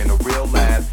in a real lab.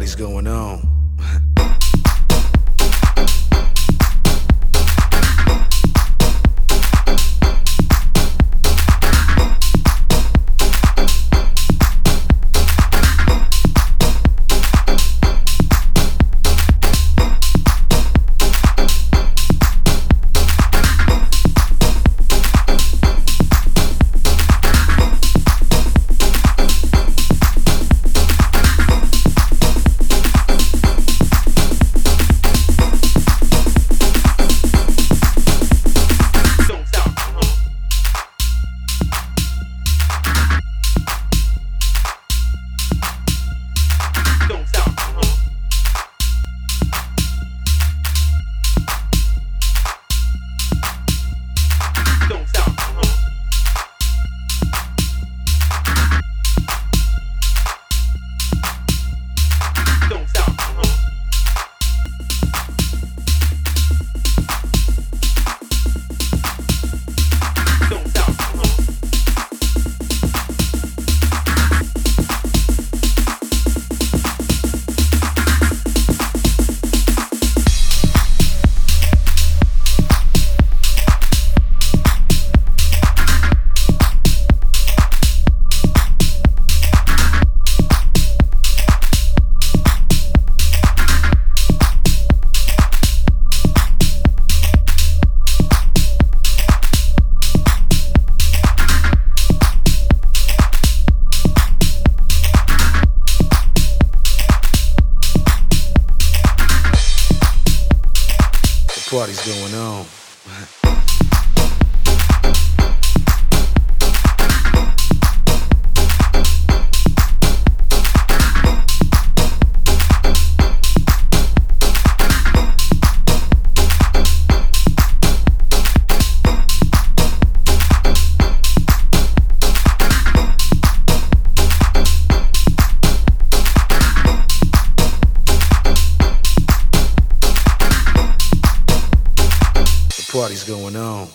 party's going on. Party's going on. Party's going on.